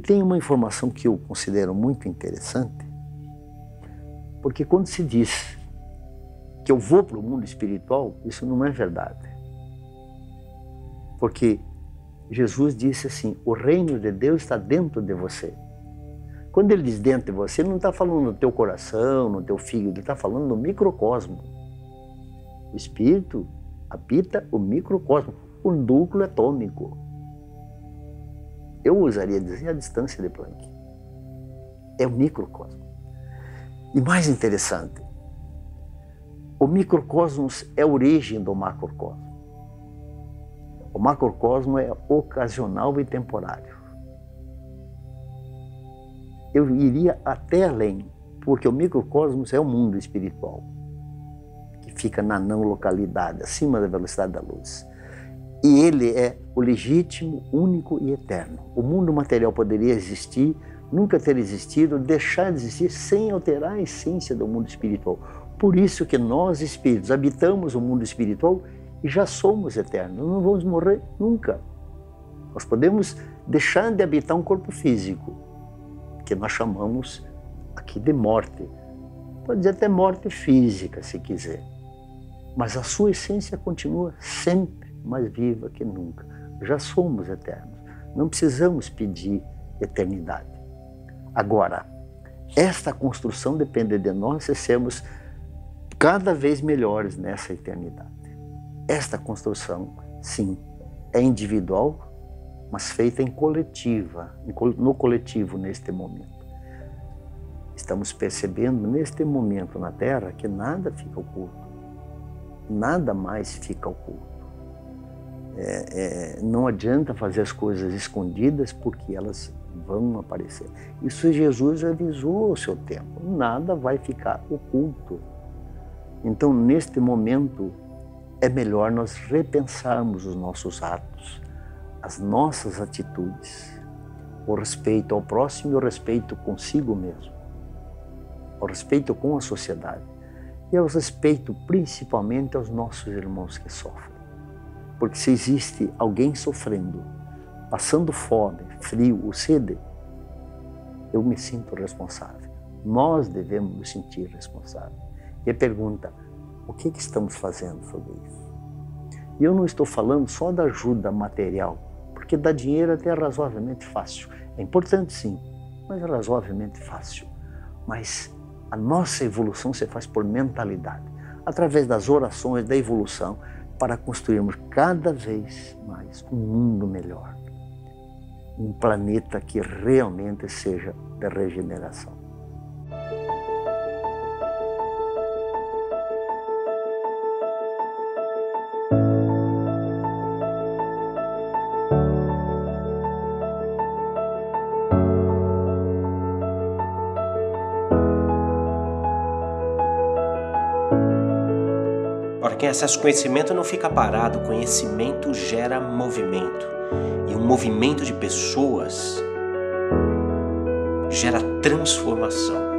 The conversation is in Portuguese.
tem uma informação que eu considero muito interessante, porque quando se diz que eu vou para o mundo espiritual, isso não é verdade. Porque Jesus disse assim: o reino de Deus está dentro de você. Quando ele diz dentro de você, ele não está falando no teu coração, no teu fígado, ele está falando no microcosmo. O espírito habita o microcosmo, o núcleo atômico. Eu usaria dizer a distância de Planck. É o microcosmo. E mais interessante, o microcosmos é a origem do macrocosmo. O macrocosmo é ocasional e temporário. Eu iria até além, porque o microcosmos é o mundo espiritual, que fica na não localidade, acima da velocidade da luz. E ele é o legítimo, único e eterno. O mundo material poderia existir, nunca ter existido, deixar de existir sem alterar a essência do mundo espiritual. Por isso que nós, espíritos, habitamos o mundo espiritual e já somos eternos. Não vamos morrer nunca. Nós podemos deixar de habitar um corpo físico, que nós chamamos aqui de morte. Pode dizer até morte física, se quiser. Mas a sua essência continua sempre mais viva que nunca. Já somos eternos. Não precisamos pedir eternidade. Agora, esta construção depende de nós se sermos cada vez melhores nessa eternidade. Esta construção, sim, é individual, mas feita em coletiva, no coletivo neste momento. Estamos percebendo neste momento na Terra que nada fica oculto, nada mais fica oculto. É, é, não adianta fazer as coisas escondidas porque elas vão aparecer. Isso Jesus avisou ao seu tempo, nada vai ficar oculto. Então, neste momento, é melhor nós repensarmos os nossos atos, as nossas atitudes, o respeito ao próximo e o respeito consigo mesmo, o respeito com a sociedade e o respeito principalmente aos nossos irmãos que sofrem. Porque se existe alguém sofrendo, passando fome, frio ou sede, eu me sinto responsável. Nós devemos nos sentir responsáveis. E a pergunta, o que, que estamos fazendo sobre isso? E eu não estou falando só da ajuda material, porque dar dinheiro até é razoavelmente fácil. É importante sim, mas é razoavelmente fácil. Mas a nossa evolução se faz por mentalidade, através das orações da evolução, para construirmos cada vez mais um mundo melhor. Um planeta que realmente seja de regeneração. Quem acessa o conhecimento não fica parado, o conhecimento gera movimento. E um movimento de pessoas gera transformação.